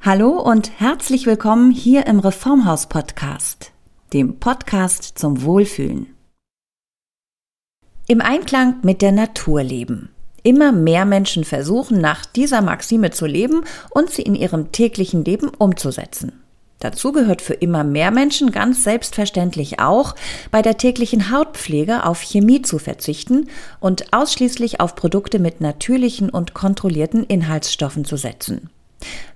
Hallo und herzlich willkommen hier im Reformhaus Podcast, dem Podcast zum Wohlfühlen. Im Einklang mit der Natur leben. Immer mehr Menschen versuchen, nach dieser Maxime zu leben und sie in ihrem täglichen Leben umzusetzen. Dazu gehört für immer mehr Menschen ganz selbstverständlich auch, bei der täglichen Hautpflege auf Chemie zu verzichten und ausschließlich auf Produkte mit natürlichen und kontrollierten Inhaltsstoffen zu setzen.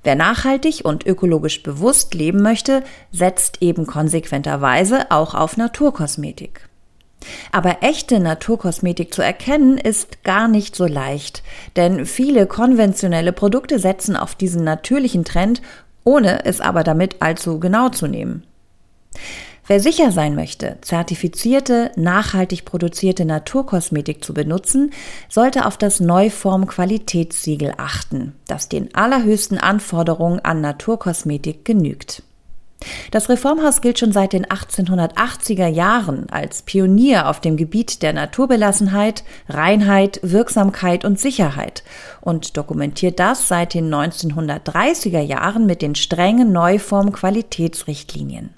Wer nachhaltig und ökologisch bewusst leben möchte, setzt eben konsequenterweise auch auf Naturkosmetik. Aber echte Naturkosmetik zu erkennen ist gar nicht so leicht, denn viele konventionelle Produkte setzen auf diesen natürlichen Trend, ohne es aber damit allzu genau zu nehmen. Wer sicher sein möchte, zertifizierte, nachhaltig produzierte Naturkosmetik zu benutzen, sollte auf das Neuform Qualitätssiegel achten, das den allerhöchsten Anforderungen an Naturkosmetik genügt. Das Reformhaus gilt schon seit den 1880er Jahren als Pionier auf dem Gebiet der Naturbelassenheit, Reinheit, Wirksamkeit und Sicherheit und dokumentiert das seit den 1930er Jahren mit den strengen Neuform Qualitätsrichtlinien.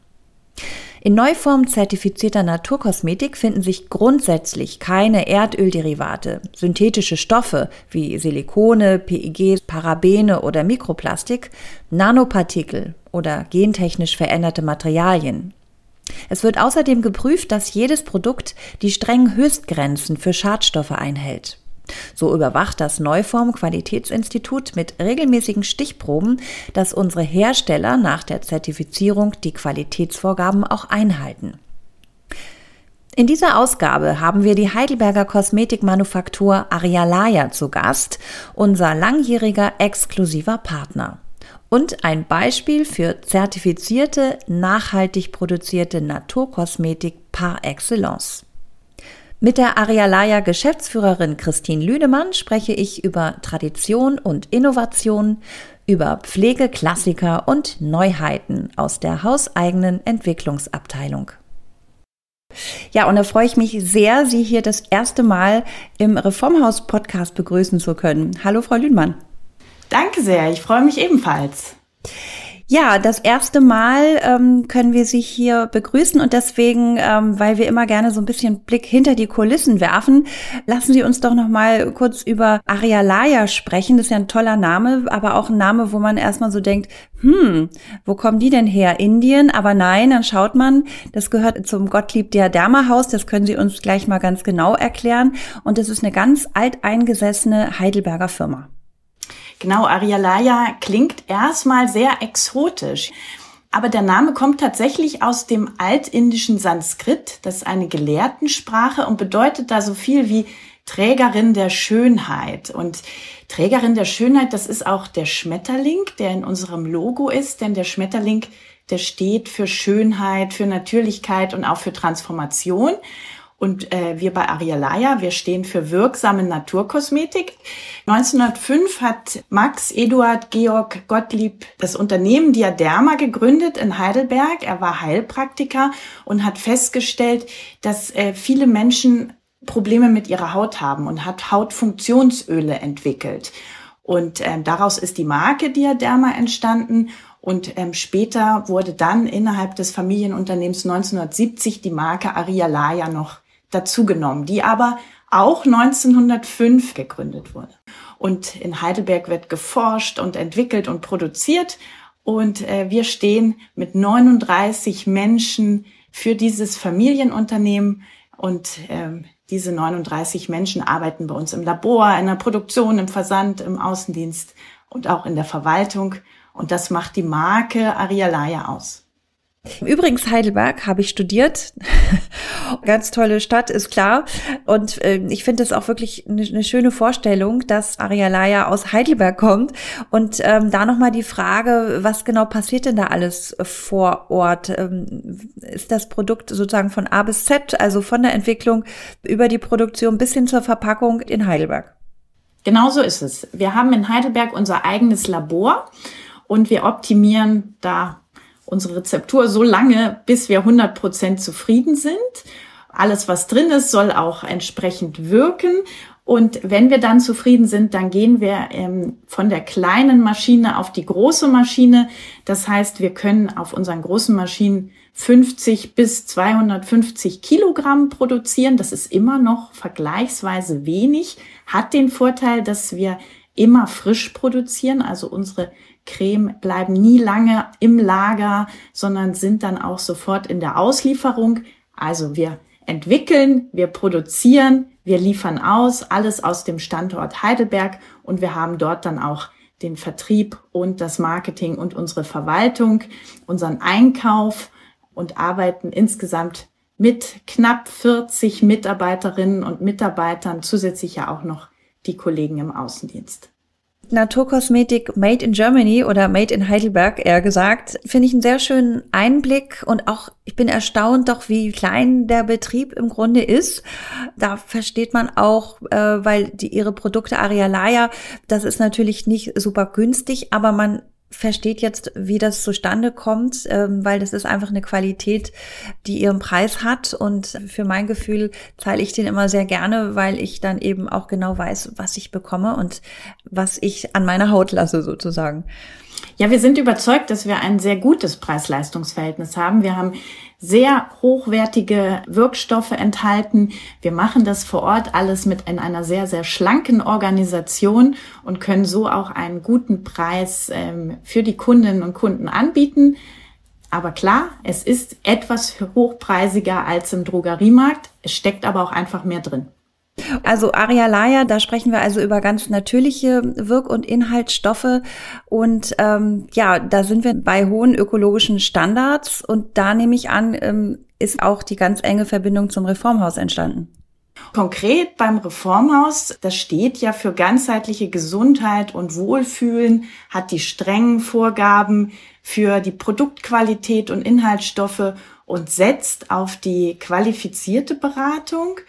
In Neuform zertifizierter Naturkosmetik finden sich grundsätzlich keine Erdölderivate, synthetische Stoffe wie Silikone, PEG, Parabene oder Mikroplastik, Nanopartikel oder gentechnisch veränderte Materialien. Es wird außerdem geprüft, dass jedes Produkt die strengen Höchstgrenzen für Schadstoffe einhält. So überwacht das Neuform Qualitätsinstitut mit regelmäßigen Stichproben, dass unsere Hersteller nach der Zertifizierung die Qualitätsvorgaben auch einhalten. In dieser Ausgabe haben wir die Heidelberger Kosmetikmanufaktur Arialaya zu Gast, unser langjähriger exklusiver Partner. Und ein Beispiel für zertifizierte, nachhaltig produzierte Naturkosmetik par excellence. Mit der Arialaya Geschäftsführerin Christine Lüdemann spreche ich über Tradition und Innovation, über Pflegeklassiker und Neuheiten aus der hauseigenen Entwicklungsabteilung. Ja, und da freue ich mich sehr, Sie hier das erste Mal im Reformhaus Podcast begrüßen zu können. Hallo, Frau Lüdemann. Danke sehr, ich freue mich ebenfalls. Ja, das erste Mal ähm, können wir Sie hier begrüßen und deswegen, ähm, weil wir immer gerne so ein bisschen Blick hinter die Kulissen werfen, lassen Sie uns doch noch mal kurz über Arialaya sprechen. Das ist ja ein toller Name, aber auch ein Name, wo man erstmal so denkt, hm, wo kommen die denn her? Indien? Aber nein, dann schaut man, das gehört zum Gottlieb Diadema Haus. Das können Sie uns gleich mal ganz genau erklären. Und das ist eine ganz alteingesessene Heidelberger Firma. Genau, Arialaya klingt erstmal sehr exotisch. Aber der Name kommt tatsächlich aus dem altindischen Sanskrit. Das ist eine Gelehrtensprache und bedeutet da so viel wie Trägerin der Schönheit. Und Trägerin der Schönheit, das ist auch der Schmetterling, der in unserem Logo ist, denn der Schmetterling, der steht für Schönheit, für Natürlichkeit und auch für Transformation. Und äh, wir bei Arialaya, wir stehen für wirksame Naturkosmetik. 1905 hat Max Eduard Georg Gottlieb das Unternehmen Diaderma gegründet in Heidelberg. Er war Heilpraktiker und hat festgestellt, dass äh, viele Menschen Probleme mit ihrer Haut haben und hat Hautfunktionsöle entwickelt. Und ähm, daraus ist die Marke Diaderma entstanden. Und ähm, später wurde dann innerhalb des Familienunternehmens 1970 die Marke Arialaya noch dazugenommen, die aber auch 1905 gegründet wurde. Und in Heidelberg wird geforscht und entwickelt und produziert. Und äh, wir stehen mit 39 Menschen für dieses Familienunternehmen. Und ähm, diese 39 Menschen arbeiten bei uns im Labor, in der Produktion, im Versand, im Außendienst und auch in der Verwaltung. Und das macht die Marke Arialaya aus. Übrigens Heidelberg habe ich studiert. Ganz tolle Stadt, ist klar. Und äh, ich finde es auch wirklich eine, eine, schöne Vorstellung, dass Arialaya aus Heidelberg kommt. Und ähm, da nochmal die Frage, was genau passiert denn da alles vor Ort? Ähm, ist das Produkt sozusagen von A bis Z, also von der Entwicklung über die Produktion bis hin zur Verpackung in Heidelberg? Genau so ist es. Wir haben in Heidelberg unser eigenes Labor und wir optimieren da unsere Rezeptur so lange, bis wir 100% zufrieden sind. Alles, was drin ist, soll auch entsprechend wirken. Und wenn wir dann zufrieden sind, dann gehen wir ähm, von der kleinen Maschine auf die große Maschine. Das heißt, wir können auf unseren großen Maschinen 50 bis 250 Kilogramm produzieren. Das ist immer noch vergleichsweise wenig, hat den Vorteil, dass wir immer frisch produzieren. Also unsere Creme bleiben nie lange im Lager, sondern sind dann auch sofort in der Auslieferung. Also wir entwickeln, wir produzieren, wir liefern aus, alles aus dem Standort Heidelberg und wir haben dort dann auch den Vertrieb und das Marketing und unsere Verwaltung, unseren Einkauf und arbeiten insgesamt mit knapp 40 Mitarbeiterinnen und Mitarbeitern, zusätzlich ja auch noch die Kollegen im Außendienst. Naturkosmetik Made in Germany oder Made in Heidelberg eher gesagt, finde ich einen sehr schönen Einblick und auch ich bin erstaunt doch, wie klein der Betrieb im Grunde ist. Da versteht man auch, äh, weil die, ihre Produkte Arialaya, das ist natürlich nicht super günstig, aber man versteht jetzt, wie das zustande kommt, ähm, weil das ist einfach eine Qualität, die ihren Preis hat. Und für mein Gefühl zahle ich den immer sehr gerne, weil ich dann eben auch genau weiß, was ich bekomme und was ich an meiner Haut lasse sozusagen. Ja, wir sind überzeugt, dass wir ein sehr gutes Preis-Leistungs-Verhältnis haben. Wir haben sehr hochwertige Wirkstoffe enthalten. Wir machen das vor Ort alles mit in einer sehr, sehr schlanken Organisation und können so auch einen guten Preis ähm, für die Kundinnen und Kunden anbieten. Aber klar, es ist etwas hochpreisiger als im Drogeriemarkt. Es steckt aber auch einfach mehr drin. Also Arialaya, da sprechen wir also über ganz natürliche Wirk- und Inhaltsstoffe. Und ähm, ja, da sind wir bei hohen ökologischen Standards. Und da nehme ich an, ähm, ist auch die ganz enge Verbindung zum Reformhaus entstanden. Konkret beim Reformhaus, das steht ja für ganzheitliche Gesundheit und Wohlfühlen, hat die strengen Vorgaben für die Produktqualität und Inhaltsstoffe und setzt auf die qualifizierte Beratung.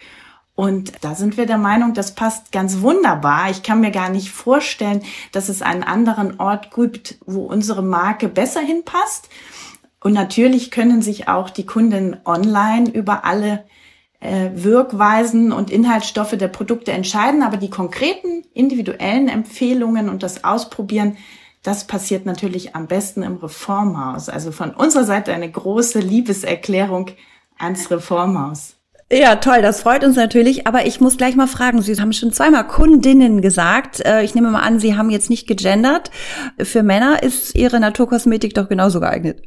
Und da sind wir der Meinung, das passt ganz wunderbar. Ich kann mir gar nicht vorstellen, dass es einen anderen Ort gibt, wo unsere Marke besser hinpasst. Und natürlich können sich auch die Kunden online über alle äh, Wirkweisen und Inhaltsstoffe der Produkte entscheiden. Aber die konkreten individuellen Empfehlungen und das Ausprobieren, das passiert natürlich am besten im Reformhaus. Also von unserer Seite eine große Liebeserklärung ans Reformhaus. Ja, toll, das freut uns natürlich. Aber ich muss gleich mal fragen, Sie haben schon zweimal Kundinnen gesagt. Äh, ich nehme mal an, Sie haben jetzt nicht gegendert. Für Männer ist Ihre Naturkosmetik doch genauso geeignet.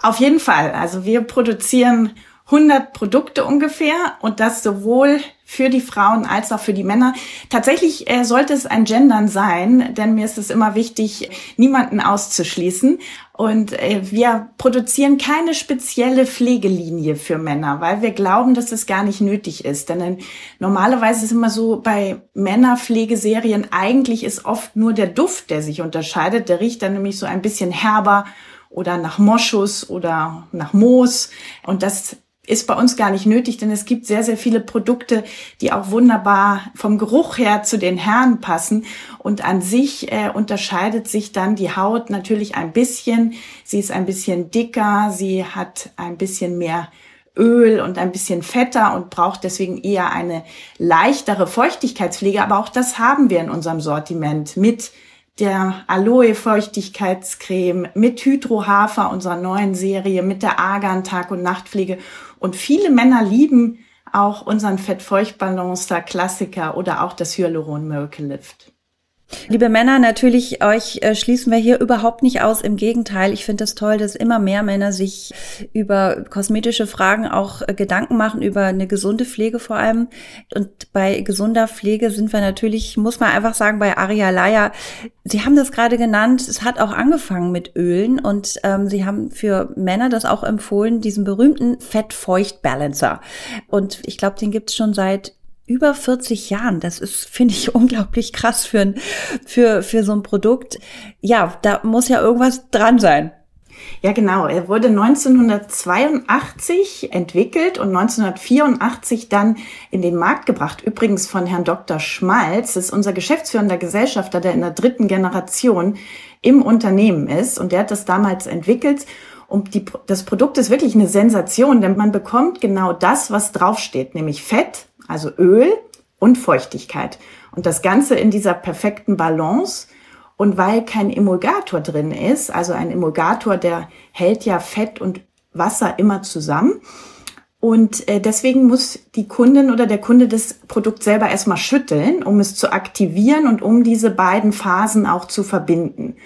Auf jeden Fall. Also wir produzieren 100 Produkte ungefähr und das sowohl für die Frauen als auch für die Männer. Tatsächlich äh, sollte es ein Gendern sein, denn mir ist es immer wichtig, niemanden auszuschließen. Und äh, wir produzieren keine spezielle Pflegelinie für Männer, weil wir glauben, dass es gar nicht nötig ist. Denn äh, normalerweise ist immer so bei Männerpflegeserien, eigentlich ist oft nur der Duft, der sich unterscheidet. Der riecht dann nämlich so ein bisschen herber oder nach Moschus oder nach Moos. Und das ist bei uns gar nicht nötig, denn es gibt sehr, sehr viele Produkte, die auch wunderbar vom Geruch her zu den Herren passen. Und an sich äh, unterscheidet sich dann die Haut natürlich ein bisschen. Sie ist ein bisschen dicker, sie hat ein bisschen mehr Öl und ein bisschen fetter und braucht deswegen eher eine leichtere Feuchtigkeitspflege. Aber auch das haben wir in unserem Sortiment mit der Aloe Feuchtigkeitscreme, mit Hydrohafer unserer neuen Serie, mit der Argan Tag- und Nachtpflege und viele Männer lieben auch unseren Fettfeuchtbalancer Klassiker oder auch das Hyaluron Miracle Lift. Liebe Männer, natürlich euch äh, schließen wir hier überhaupt nicht aus. Im Gegenteil, ich finde es das toll, dass immer mehr Männer sich über kosmetische Fragen auch äh, Gedanken machen, über eine gesunde Pflege vor allem. Und bei gesunder Pflege sind wir natürlich, muss man einfach sagen, bei Aria Laya, Sie haben das gerade genannt, es hat auch angefangen mit Ölen und ähm, Sie haben für Männer das auch empfohlen, diesen berühmten Fett-Feucht-Balancer. Und ich glaube, den gibt es schon seit über 40 Jahren. Das ist, finde ich, unglaublich krass für, ein, für, für so ein Produkt. Ja, da muss ja irgendwas dran sein. Ja, genau. Er wurde 1982 entwickelt und 1984 dann in den Markt gebracht. Übrigens von Herrn Dr. Schmalz. Das ist unser geschäftsführender Gesellschafter, der in der dritten Generation im Unternehmen ist. Und der hat das damals entwickelt. Und die, das Produkt ist wirklich eine Sensation, denn man bekommt genau das, was draufsteht, nämlich Fett, also Öl und Feuchtigkeit. Und das Ganze in dieser perfekten Balance. Und weil kein Emulgator drin ist, also ein Emulgator, der hält ja Fett und Wasser immer zusammen. Und äh, deswegen muss die Kundin oder der Kunde das Produkt selber erstmal schütteln, um es zu aktivieren und um diese beiden Phasen auch zu verbinden.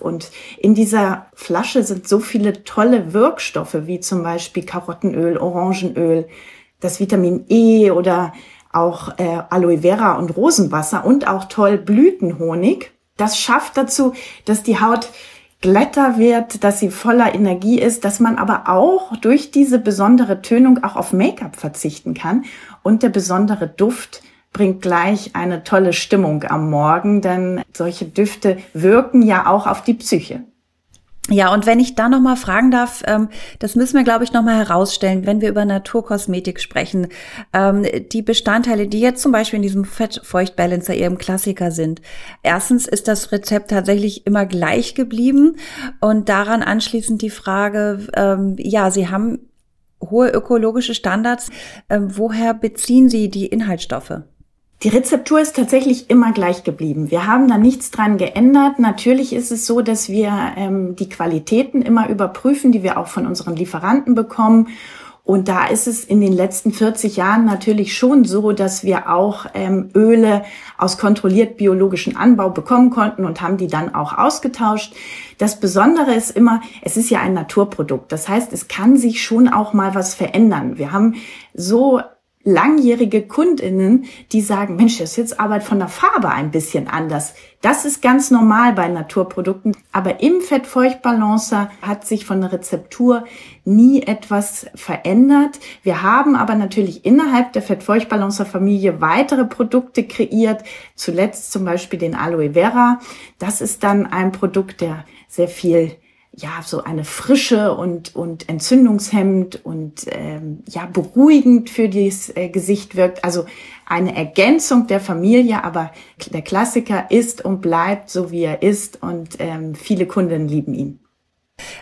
Und in dieser Flasche sind so viele tolle Wirkstoffe, wie zum Beispiel Karottenöl, Orangenöl, das Vitamin E oder auch äh, Aloe Vera und Rosenwasser und auch toll Blütenhonig. Das schafft dazu, dass die Haut glätter wird, dass sie voller Energie ist, dass man aber auch durch diese besondere Tönung auch auf Make-up verzichten kann. Und der besondere Duft bringt gleich eine tolle Stimmung am Morgen, denn solche Düfte wirken ja auch auf die Psyche. Ja, und wenn ich da noch mal fragen darf, ähm, das müssen wir, glaube ich, noch mal herausstellen, wenn wir über Naturkosmetik sprechen. Ähm, die Bestandteile, die jetzt zum Beispiel in diesem Fett-Feucht-Balancer ihrem Klassiker sind. Erstens ist das Rezept tatsächlich immer gleich geblieben und daran anschließend die Frage, ähm, ja, Sie haben hohe ökologische Standards. Woher beziehen Sie die Inhaltsstoffe? Die Rezeptur ist tatsächlich immer gleich geblieben. Wir haben da nichts dran geändert. Natürlich ist es so, dass wir ähm, die Qualitäten immer überprüfen, die wir auch von unseren Lieferanten bekommen. Und da ist es in den letzten 40 Jahren natürlich schon so, dass wir auch ähm, Öle aus kontrolliert biologischen Anbau bekommen konnten und haben die dann auch ausgetauscht. Das Besondere ist immer, es ist ja ein Naturprodukt. Das heißt, es kann sich schon auch mal was verändern. Wir haben so langjährige Kundinnen, die sagen, Mensch, das ist jetzt Arbeit von der Farbe ein bisschen anders. Das ist ganz normal bei Naturprodukten. Aber im Fettfeuchtbalancer hat sich von der Rezeptur nie etwas verändert. Wir haben aber natürlich innerhalb der Fettfeuchtbalancer Familie weitere Produkte kreiert. Zuletzt zum Beispiel den Aloe Vera. Das ist dann ein Produkt, der sehr viel ja so eine Frische und und entzündungshemmend und ähm, ja beruhigend für das äh, Gesicht wirkt. Also eine Ergänzung der Familie, aber der Klassiker ist und bleibt so wie er ist und ähm, viele Kunden lieben ihn.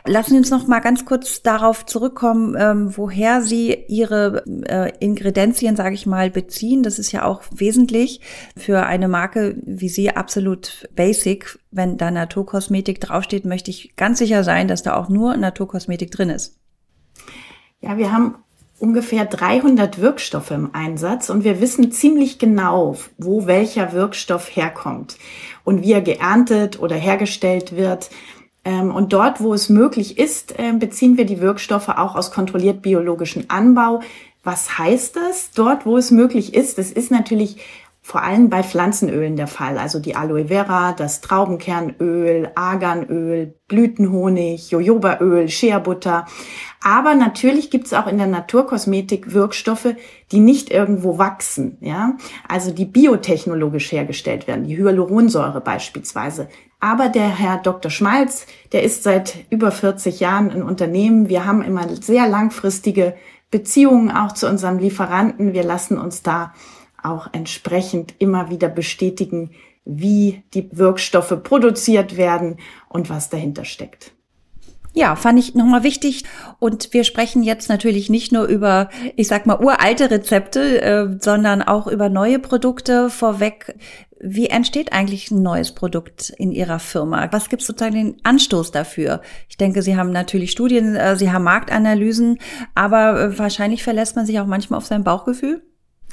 Lassen Sie uns noch mal ganz kurz darauf zurückkommen, ähm, woher Sie Ihre äh, Ingredienzien, sage ich mal, beziehen. Das ist ja auch wesentlich für eine Marke wie Sie absolut basic. Wenn da Naturkosmetik draufsteht, möchte ich ganz sicher sein, dass da auch nur Naturkosmetik drin ist. Ja, wir haben ungefähr 300 Wirkstoffe im Einsatz und wir wissen ziemlich genau, wo welcher Wirkstoff herkommt und wie er geerntet oder hergestellt wird. Ähm, und dort, wo es möglich ist, ähm, beziehen wir die Wirkstoffe auch aus kontrolliert biologischen Anbau. Was heißt das? Dort, wo es möglich ist, das ist natürlich vor allem bei Pflanzenölen der Fall. Also die Aloe Vera, das Traubenkernöl, Arganöl, Blütenhonig, Jojobaöl, Shea-Butter. Aber natürlich gibt es auch in der Naturkosmetik Wirkstoffe, die nicht irgendwo wachsen. Ja? Also die biotechnologisch hergestellt werden, die Hyaluronsäure beispielsweise. Aber der Herr Dr. Schmalz, der ist seit über 40 Jahren ein Unternehmen. Wir haben immer sehr langfristige Beziehungen auch zu unserem Lieferanten. Wir lassen uns da auch entsprechend immer wieder bestätigen, wie die Wirkstoffe produziert werden und was dahinter steckt. Ja, fand ich nochmal wichtig. Und wir sprechen jetzt natürlich nicht nur über, ich sag mal, uralte Rezepte, äh, sondern auch über neue Produkte vorweg. Wie entsteht eigentlich ein neues Produkt in Ihrer Firma? Was gibt sozusagen den Anstoß dafür? Ich denke, Sie haben natürlich Studien, äh, Sie haben Marktanalysen, aber äh, wahrscheinlich verlässt man sich auch manchmal auf sein Bauchgefühl.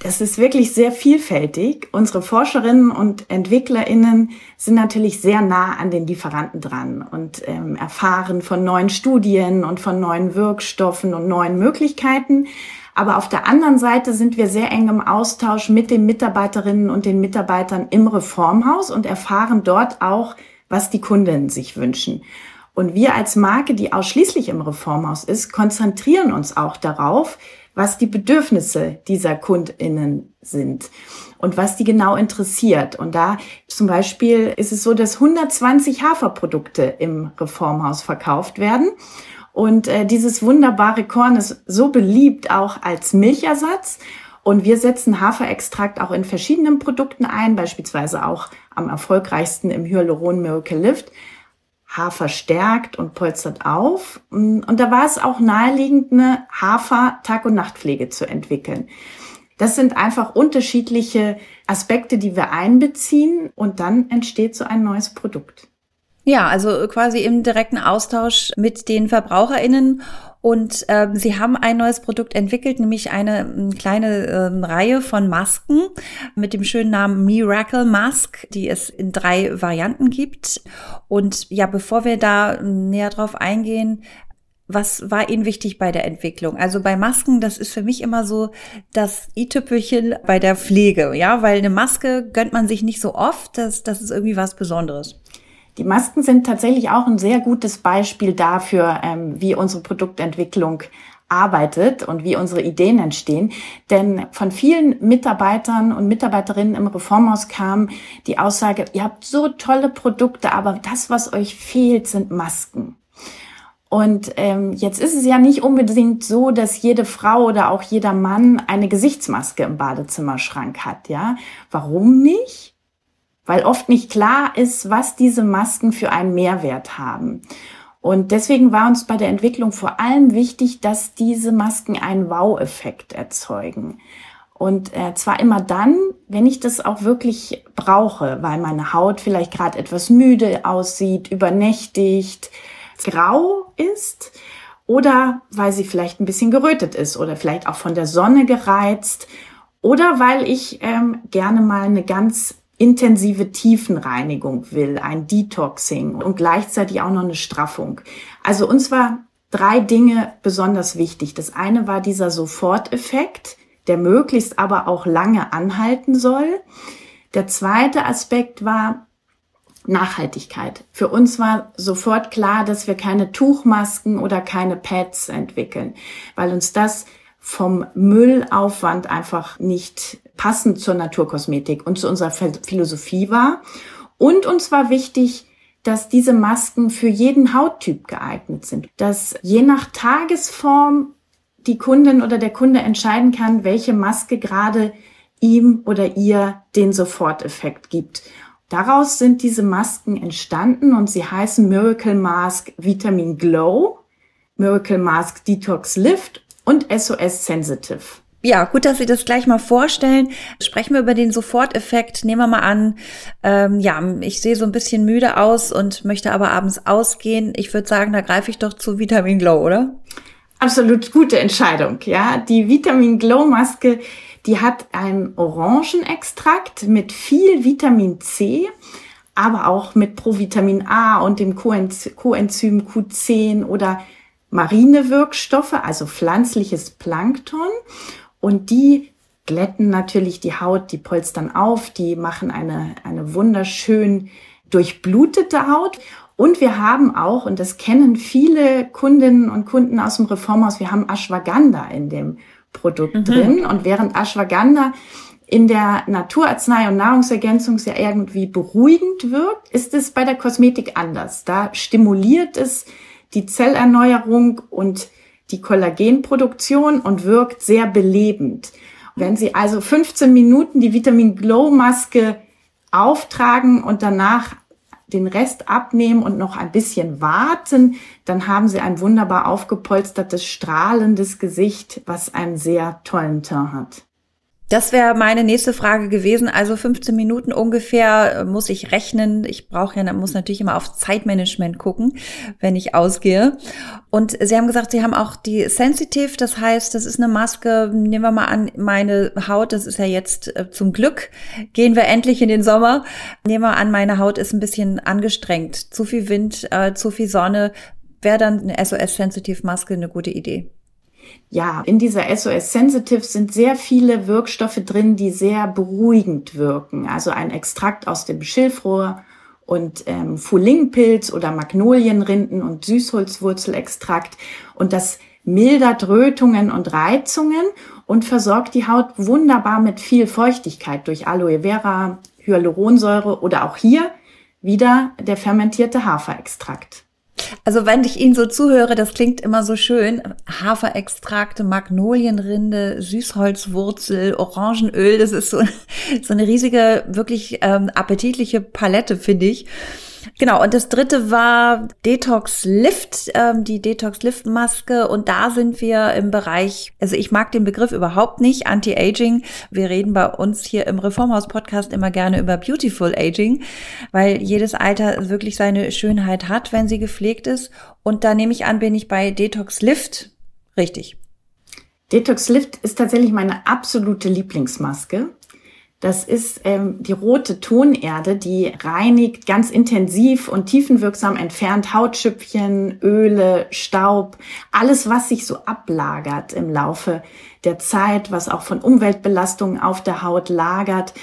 Das ist wirklich sehr vielfältig. Unsere Forscherinnen und EntwicklerInnen sind natürlich sehr nah an den Lieferanten dran und ähm, erfahren von neuen Studien und von neuen Wirkstoffen und neuen Möglichkeiten. Aber auf der anderen Seite sind wir sehr eng im Austausch mit den Mitarbeiterinnen und den Mitarbeitern im Reformhaus und erfahren dort auch, was die Kunden sich wünschen. Und wir als Marke, die ausschließlich im Reformhaus ist, konzentrieren uns auch darauf, was die Bedürfnisse dieser KundInnen sind und was die genau interessiert. Und da zum Beispiel ist es so, dass 120 Haferprodukte im Reformhaus verkauft werden. Und äh, dieses wunderbare Korn ist so beliebt auch als Milchersatz. Und wir setzen Haferextrakt auch in verschiedenen Produkten ein, beispielsweise auch am erfolgreichsten im Hyaluron Miracle Lift. Hafer stärkt und polstert auf. Und da war es auch naheliegend, eine Hafer-Tag- und Nachtpflege zu entwickeln. Das sind einfach unterschiedliche Aspekte, die wir einbeziehen und dann entsteht so ein neues Produkt. Ja, also quasi im direkten Austausch mit den VerbraucherInnen und ähm, sie haben ein neues Produkt entwickelt, nämlich eine ähm, kleine ähm, Reihe von Masken mit dem schönen Namen Miracle Mask, die es in drei Varianten gibt. Und ja, bevor wir da näher drauf eingehen, was war Ihnen wichtig bei der Entwicklung? Also bei Masken, das ist für mich immer so das i-Tüpfelchen bei der Pflege, ja, weil eine Maske gönnt man sich nicht so oft, das, das ist irgendwie was Besonderes. Die Masken sind tatsächlich auch ein sehr gutes Beispiel dafür, ähm, wie unsere Produktentwicklung arbeitet und wie unsere Ideen entstehen. Denn von vielen Mitarbeitern und Mitarbeiterinnen im Reformhaus kam die Aussage, ihr habt so tolle Produkte, aber das, was euch fehlt, sind Masken. Und ähm, jetzt ist es ja nicht unbedingt so, dass jede Frau oder auch jeder Mann eine Gesichtsmaske im Badezimmerschrank hat, ja. Warum nicht? Weil oft nicht klar ist, was diese Masken für einen Mehrwert haben. Und deswegen war uns bei der Entwicklung vor allem wichtig, dass diese Masken einen Wow-Effekt erzeugen. Und äh, zwar immer dann, wenn ich das auch wirklich brauche, weil meine Haut vielleicht gerade etwas müde aussieht, übernächtigt, grau ist oder weil sie vielleicht ein bisschen gerötet ist oder vielleicht auch von der Sonne gereizt oder weil ich ähm, gerne mal eine ganz intensive Tiefenreinigung will, ein Detoxing und gleichzeitig auch noch eine Straffung. Also uns war drei Dinge besonders wichtig. Das eine war dieser Soforteffekt, der möglichst aber auch lange anhalten soll. Der zweite Aspekt war Nachhaltigkeit. Für uns war sofort klar, dass wir keine Tuchmasken oder keine Pads entwickeln, weil uns das vom Müllaufwand einfach nicht passend zur Naturkosmetik und zu unserer Philosophie war. Und uns war wichtig, dass diese Masken für jeden Hauttyp geeignet sind, dass je nach Tagesform die Kundin oder der Kunde entscheiden kann, welche Maske gerade ihm oder ihr den Soforteffekt gibt. Daraus sind diese Masken entstanden und sie heißen Miracle Mask Vitamin Glow, Miracle Mask Detox Lift und SOS Sensitive. Ja, gut, dass Sie das gleich mal vorstellen. Sprechen wir über den Soforteffekt. Nehmen wir mal an, ähm, ja, ich sehe so ein bisschen müde aus und möchte aber abends ausgehen. Ich würde sagen, da greife ich doch zu Vitamin Glow, oder? Absolut gute Entscheidung, ja. Die Vitamin Glow Maske, die hat einen Orangenextrakt mit viel Vitamin C, aber auch mit Provitamin A und dem Coenzym Q10 oder marine Wirkstoffe, also pflanzliches Plankton. Und die glätten natürlich die Haut, die polstern auf, die machen eine, eine wunderschön durchblutete Haut. Und wir haben auch, und das kennen viele Kundinnen und Kunden aus dem Reformhaus, wir haben Ashwagandha in dem Produkt mhm. drin. Und während Ashwagandha in der Naturarznei und Nahrungsergänzung sehr irgendwie beruhigend wirkt, ist es bei der Kosmetik anders. Da stimuliert es die Zellerneuerung und die Kollagenproduktion und wirkt sehr belebend. Wenn Sie also 15 Minuten die Vitamin Glow Maske auftragen und danach den Rest abnehmen und noch ein bisschen warten, dann haben Sie ein wunderbar aufgepolstertes, strahlendes Gesicht, was einen sehr tollen Teint hat. Das wäre meine nächste Frage gewesen. Also 15 Minuten ungefähr äh, muss ich rechnen. Ich brauche ja, muss natürlich immer auf Zeitmanagement gucken, wenn ich ausgehe. Und Sie haben gesagt, Sie haben auch die Sensitive. Das heißt, das ist eine Maske. Nehmen wir mal an, meine Haut, das ist ja jetzt äh, zum Glück, gehen wir endlich in den Sommer. Nehmen wir an, meine Haut ist ein bisschen angestrengt. Zu viel Wind, äh, zu viel Sonne. Wäre dann eine SOS-Sensitive-Maske eine gute Idee? Ja, in dieser SOS Sensitive sind sehr viele Wirkstoffe drin, die sehr beruhigend wirken. Also ein Extrakt aus dem Schilfrohr und ähm, Fulingpilz oder Magnolienrinden und Süßholzwurzelextrakt. Und das mildert Rötungen und Reizungen und versorgt die Haut wunderbar mit viel Feuchtigkeit durch Aloe Vera, Hyaluronsäure oder auch hier wieder der fermentierte Haferextrakt. Also wenn ich Ihnen so zuhöre, das klingt immer so schön. Haferextrakte, Magnolienrinde, Süßholzwurzel, Orangenöl, das ist so, so eine riesige, wirklich ähm, appetitliche Palette, finde ich. Genau, und das dritte war Detox Lift, ähm, die Detox Lift Maske. Und da sind wir im Bereich, also ich mag den Begriff überhaupt nicht, Anti-Aging. Wir reden bei uns hier im Reformhaus Podcast immer gerne über Beautiful Aging, weil jedes Alter wirklich seine Schönheit hat, wenn sie gepflegt ist. Und da nehme ich an, bin ich bei Detox Lift richtig. Detox Lift ist tatsächlich meine absolute Lieblingsmaske. Das ist ähm, die rote Tonerde, die reinigt ganz intensiv und tiefenwirksam entfernt Hautschüppchen, Öle, Staub, alles, was sich so ablagert im Laufe der Zeit, was auch von Umweltbelastungen auf der Haut lagert.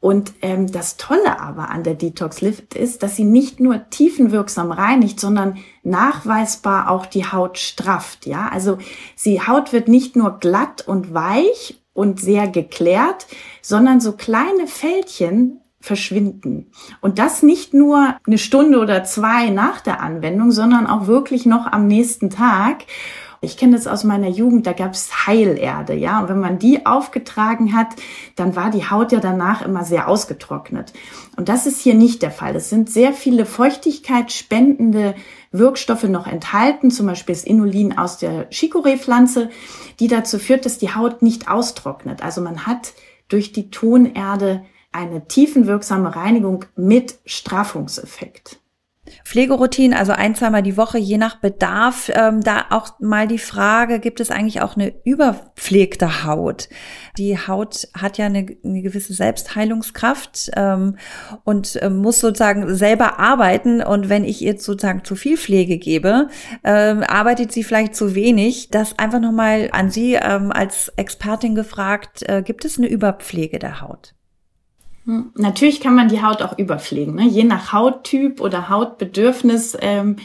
Und ähm, das Tolle aber an der Detox Lift ist, dass sie nicht nur tiefenwirksam reinigt, sondern nachweisbar auch die Haut strafft. Ja, also die Haut wird nicht nur glatt und weich und sehr geklärt, sondern so kleine Fältchen verschwinden. Und das nicht nur eine Stunde oder zwei nach der Anwendung, sondern auch wirklich noch am nächsten Tag. Ich kenne das aus meiner Jugend, da gab es Heilerde, ja. Und wenn man die aufgetragen hat, dann war die Haut ja danach immer sehr ausgetrocknet. Und das ist hier nicht der Fall. Es sind sehr viele feuchtigkeitsspendende Wirkstoffe noch enthalten, zum Beispiel das Inulin aus der Chicorée-Pflanze, die dazu führt, dass die Haut nicht austrocknet. Also man hat durch die Tonerde eine tiefenwirksame Reinigung mit Straffungseffekt. Pflegeroutinen, also ein, zweimal die Woche, je nach Bedarf. Ähm, da auch mal die Frage, gibt es eigentlich auch eine überpflegte Haut? Die Haut hat ja eine, eine gewisse Selbstheilungskraft ähm, und äh, muss sozusagen selber arbeiten. Und wenn ich ihr sozusagen zu viel Pflege gebe, ähm, arbeitet sie vielleicht zu wenig. Das einfach nochmal an Sie ähm, als Expertin gefragt, äh, gibt es eine Überpflege der Haut? Hm, natürlich kann man die Haut auch überpflegen. Ne? Je nach Hauttyp oder Hautbedürfnis ähm,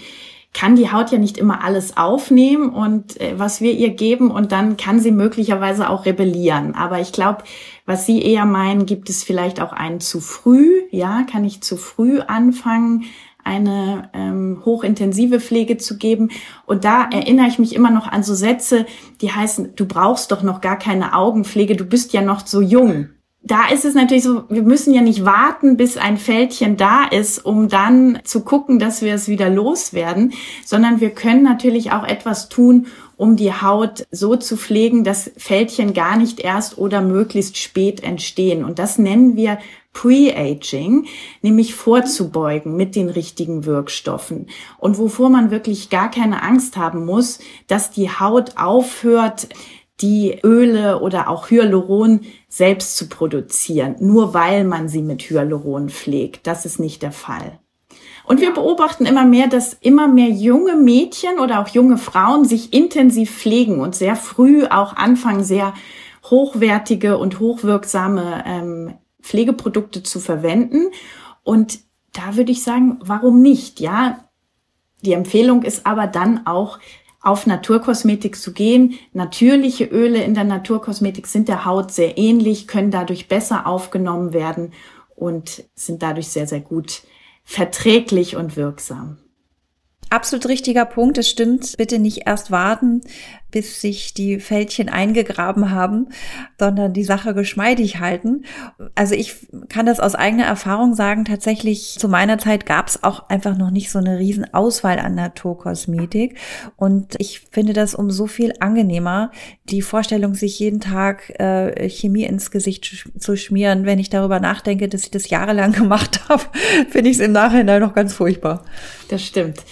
kann die Haut ja nicht immer alles aufnehmen und äh, was wir ihr geben und dann kann sie möglicherweise auch rebellieren. Aber ich glaube, was Sie eher meinen, gibt es vielleicht auch einen zu früh. Ja, kann ich zu früh anfangen, eine ähm, hochintensive Pflege zu geben. Und da erinnere ich mich immer noch an so Sätze, die heißen, du brauchst doch noch gar keine Augenpflege, du bist ja noch so jung da ist es natürlich so, wir müssen ja nicht warten, bis ein Fältchen da ist, um dann zu gucken, dass wir es wieder loswerden, sondern wir können natürlich auch etwas tun, um die Haut so zu pflegen, dass Fältchen gar nicht erst oder möglichst spät entstehen. Und das nennen wir Pre-Aging, nämlich vorzubeugen mit den richtigen Wirkstoffen. Und wovor man wirklich gar keine Angst haben muss, dass die Haut aufhört, die Öle oder auch Hyaluron selbst zu produzieren, nur weil man sie mit Hyaluron pflegt. Das ist nicht der Fall. Und wir beobachten immer mehr, dass immer mehr junge Mädchen oder auch junge Frauen sich intensiv pflegen und sehr früh auch anfangen, sehr hochwertige und hochwirksame ähm, Pflegeprodukte zu verwenden. Und da würde ich sagen, warum nicht? Ja, die Empfehlung ist aber dann auch, auf Naturkosmetik zu gehen. Natürliche Öle in der Naturkosmetik sind der Haut sehr ähnlich, können dadurch besser aufgenommen werden und sind dadurch sehr, sehr gut verträglich und wirksam. Absolut richtiger Punkt, es stimmt. Bitte nicht erst warten, bis sich die Fältchen eingegraben haben, sondern die Sache geschmeidig halten. Also ich kann das aus eigener Erfahrung sagen, tatsächlich zu meiner Zeit gab es auch einfach noch nicht so eine riesen Auswahl an Naturkosmetik. Und ich finde das um so viel angenehmer, die Vorstellung, sich jeden Tag äh, Chemie ins Gesicht sch zu schmieren. Wenn ich darüber nachdenke, dass ich das jahrelang gemacht habe, finde ich es im Nachhinein noch ganz furchtbar. Das stimmt.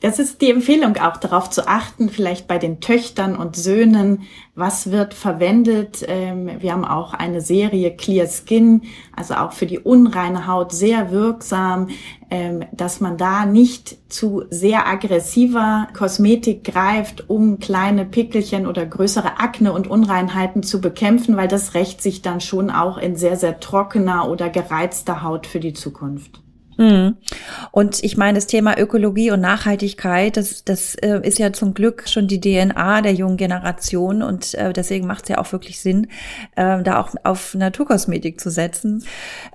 Das ist die Empfehlung auch darauf zu achten, vielleicht bei den Töchtern und Söhnen, was wird verwendet. Ähm, wir haben auch eine Serie Clear Skin, also auch für die unreine Haut sehr wirksam, ähm, dass man da nicht zu sehr aggressiver Kosmetik greift, um kleine Pickelchen oder größere Akne und Unreinheiten zu bekämpfen, weil das rächt sich dann schon auch in sehr, sehr trockener oder gereizter Haut für die Zukunft. Mhm. Und ich meine, das Thema Ökologie und Nachhaltigkeit, das, das äh, ist ja zum Glück schon die DNA der jungen Generation und äh, deswegen macht es ja auch wirklich Sinn, äh, da auch auf Naturkosmetik zu setzen.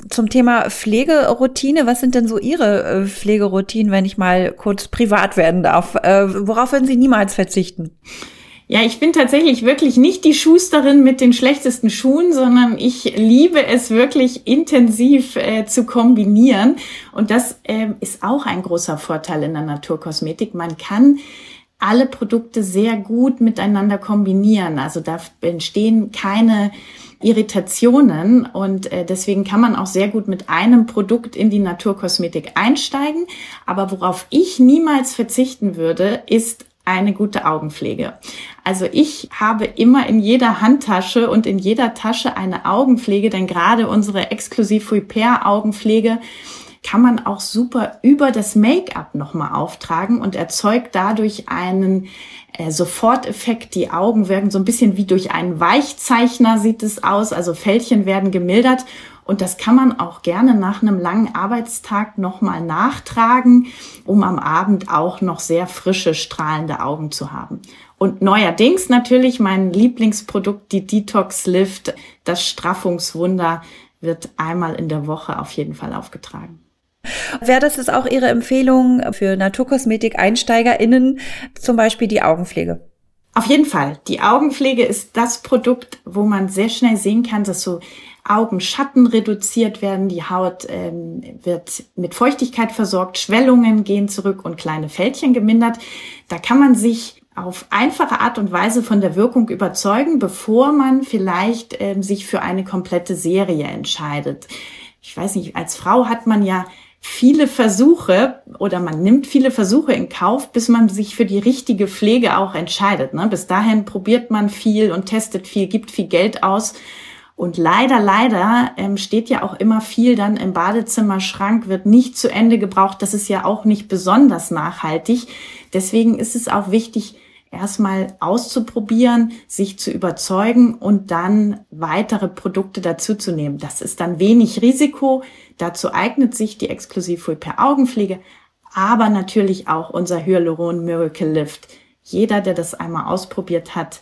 Zum Thema Pflegeroutine, was sind denn so Ihre äh, Pflegeroutinen, wenn ich mal kurz privat werden darf? Äh, worauf würden Sie niemals verzichten? Ja, ich bin tatsächlich wirklich nicht die Schusterin mit den schlechtesten Schuhen, sondern ich liebe es wirklich intensiv äh, zu kombinieren. Und das äh, ist auch ein großer Vorteil in der Naturkosmetik. Man kann alle Produkte sehr gut miteinander kombinieren. Also da entstehen keine Irritationen und äh, deswegen kann man auch sehr gut mit einem Produkt in die Naturkosmetik einsteigen. Aber worauf ich niemals verzichten würde, ist eine gute Augenpflege. Also ich habe immer in jeder Handtasche und in jeder Tasche eine Augenpflege, denn gerade unsere exklusiv Repair Augenpflege kann man auch super über das Make-up nochmal auftragen und erzeugt dadurch einen äh, Soforteffekt. Die Augen wirken so ein bisschen wie durch einen Weichzeichner sieht es aus, also Fältchen werden gemildert und das kann man auch gerne nach einem langen Arbeitstag nochmal nachtragen, um am Abend auch noch sehr frische, strahlende Augen zu haben. Und neuerdings natürlich mein Lieblingsprodukt, die Detox Lift, das Straffungswunder, wird einmal in der Woche auf jeden Fall aufgetragen. Wäre das ist auch Ihre Empfehlung für Naturkosmetik-EinsteigerInnen, zum Beispiel die Augenpflege? Auf jeden Fall. Die Augenpflege ist das Produkt, wo man sehr schnell sehen kann, dass so Augenschatten reduziert werden, die Haut ähm, wird mit Feuchtigkeit versorgt, Schwellungen gehen zurück und kleine Fältchen gemindert. Da kann man sich auf einfache Art und Weise von der Wirkung überzeugen, bevor man vielleicht ähm, sich für eine komplette Serie entscheidet. Ich weiß nicht, als Frau hat man ja viele Versuche oder man nimmt viele Versuche in Kauf, bis man sich für die richtige Pflege auch entscheidet. Ne? Bis dahin probiert man viel und testet viel, gibt viel Geld aus. Und leider, leider ähm, steht ja auch immer viel dann im Badezimmerschrank, wird nicht zu Ende gebraucht. Das ist ja auch nicht besonders nachhaltig. Deswegen ist es auch wichtig, erstmal auszuprobieren, sich zu überzeugen und dann weitere Produkte dazuzunehmen. Das ist dann wenig Risiko. Dazu eignet sich die Exklusiv per Augenpflege, aber natürlich auch unser Hyaluron Miracle Lift. Jeder, der das einmal ausprobiert hat,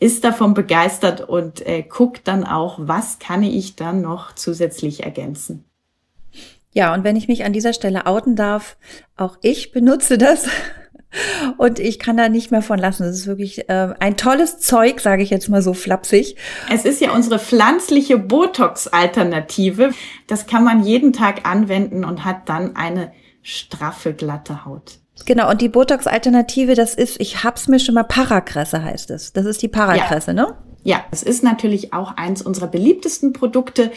ist davon begeistert und äh, guckt dann auch, was kann ich dann noch zusätzlich ergänzen. Ja, und wenn ich mich an dieser Stelle outen darf, auch ich benutze das und ich kann da nicht mehr von lassen. Das ist wirklich äh, ein tolles Zeug, sage ich jetzt mal so flapsig. Es ist ja unsere pflanzliche Botox-Alternative. Das kann man jeden Tag anwenden und hat dann eine straffe, glatte Haut. Genau, und die Botox-Alternative, das ist, ich hab's mir schon mal, Parakresse heißt es. Das ist die Parakresse, ja. ne? Ja, es ist natürlich auch eins unserer beliebtesten Produkte,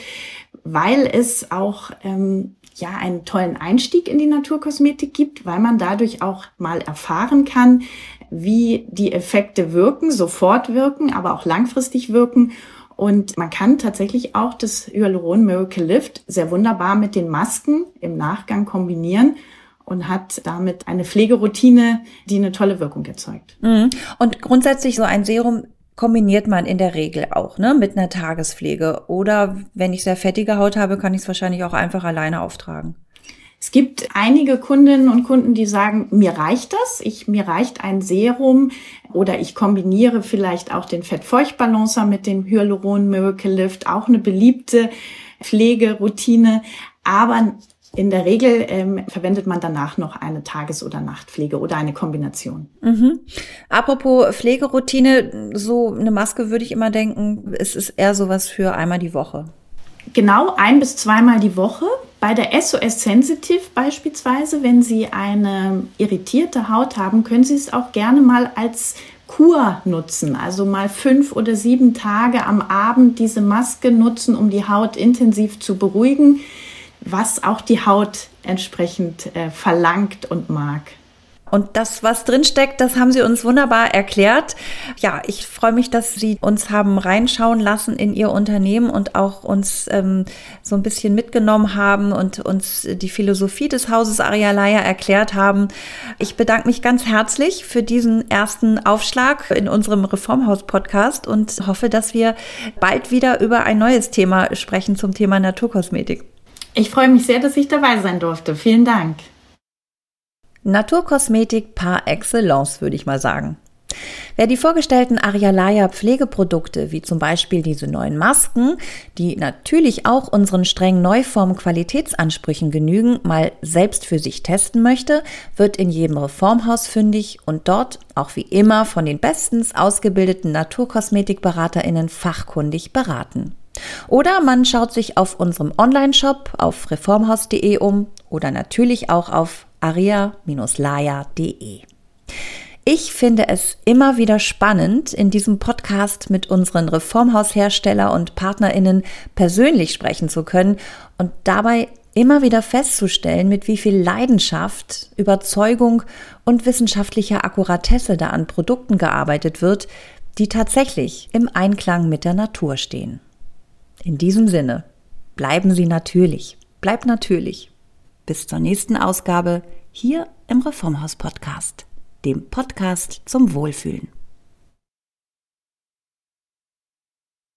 weil es auch ähm, ja einen tollen Einstieg in die Naturkosmetik gibt, weil man dadurch auch mal erfahren kann, wie die Effekte wirken, sofort wirken, aber auch langfristig wirken. Und man kann tatsächlich auch das Hyaluron Miracle Lift sehr wunderbar mit den Masken im Nachgang kombinieren und hat damit eine Pflegeroutine, die eine tolle Wirkung erzeugt. Mhm. Und grundsätzlich so ein Serum kombiniert man in der Regel auch ne, mit einer Tagespflege. Oder wenn ich sehr fettige Haut habe, kann ich es wahrscheinlich auch einfach alleine auftragen. Es gibt einige Kundinnen und Kunden, die sagen, mir reicht das, ich, mir reicht ein Serum oder ich kombiniere vielleicht auch den Fettfeuchtbalancer mit dem Hyaluron Miracle Lift, auch eine beliebte Pflegeroutine. Aber in der Regel ähm, verwendet man danach noch eine Tages- oder Nachtpflege oder eine Kombination. Mhm. Apropos Pflegeroutine, so eine Maske würde ich immer denken, es ist eher sowas für einmal die Woche. Genau, ein bis zweimal die Woche. Bei der SOS Sensitive beispielsweise, wenn Sie eine irritierte Haut haben, können Sie es auch gerne mal als Kur nutzen. Also mal fünf oder sieben Tage am Abend diese Maske nutzen, um die Haut intensiv zu beruhigen was auch die Haut entsprechend äh, verlangt und mag. Und das, was drinsteckt, das haben Sie uns wunderbar erklärt. Ja, ich freue mich, dass Sie uns haben reinschauen lassen in Ihr Unternehmen und auch uns ähm, so ein bisschen mitgenommen haben und uns die Philosophie des Hauses Arialaya erklärt haben. Ich bedanke mich ganz herzlich für diesen ersten Aufschlag in unserem Reformhaus-Podcast und hoffe, dass wir bald wieder über ein neues Thema sprechen zum Thema Naturkosmetik. Ich freue mich sehr, dass ich dabei sein durfte. Vielen Dank. Naturkosmetik par excellence, würde ich mal sagen. Wer die vorgestellten Arialaya Pflegeprodukte, wie zum Beispiel diese neuen Masken, die natürlich auch unseren strengen Neuform Qualitätsansprüchen genügen, mal selbst für sich testen möchte, wird in jedem Reformhaus fündig und dort auch wie immer von den bestens ausgebildeten Naturkosmetikberaterinnen fachkundig beraten. Oder man schaut sich auf unserem Online-Shop auf reformhaus.de um oder natürlich auch auf aria-laya.de. Ich finde es immer wieder spannend, in diesem Podcast mit unseren Reformhaushersteller und Partnerinnen persönlich sprechen zu können und dabei immer wieder festzustellen, mit wie viel Leidenschaft, Überzeugung und wissenschaftlicher Akkuratesse da an Produkten gearbeitet wird, die tatsächlich im Einklang mit der Natur stehen. In diesem Sinne, bleiben Sie natürlich, bleibt natürlich. Bis zur nächsten Ausgabe hier im Reformhaus Podcast dem Podcast zum Wohlfühlen.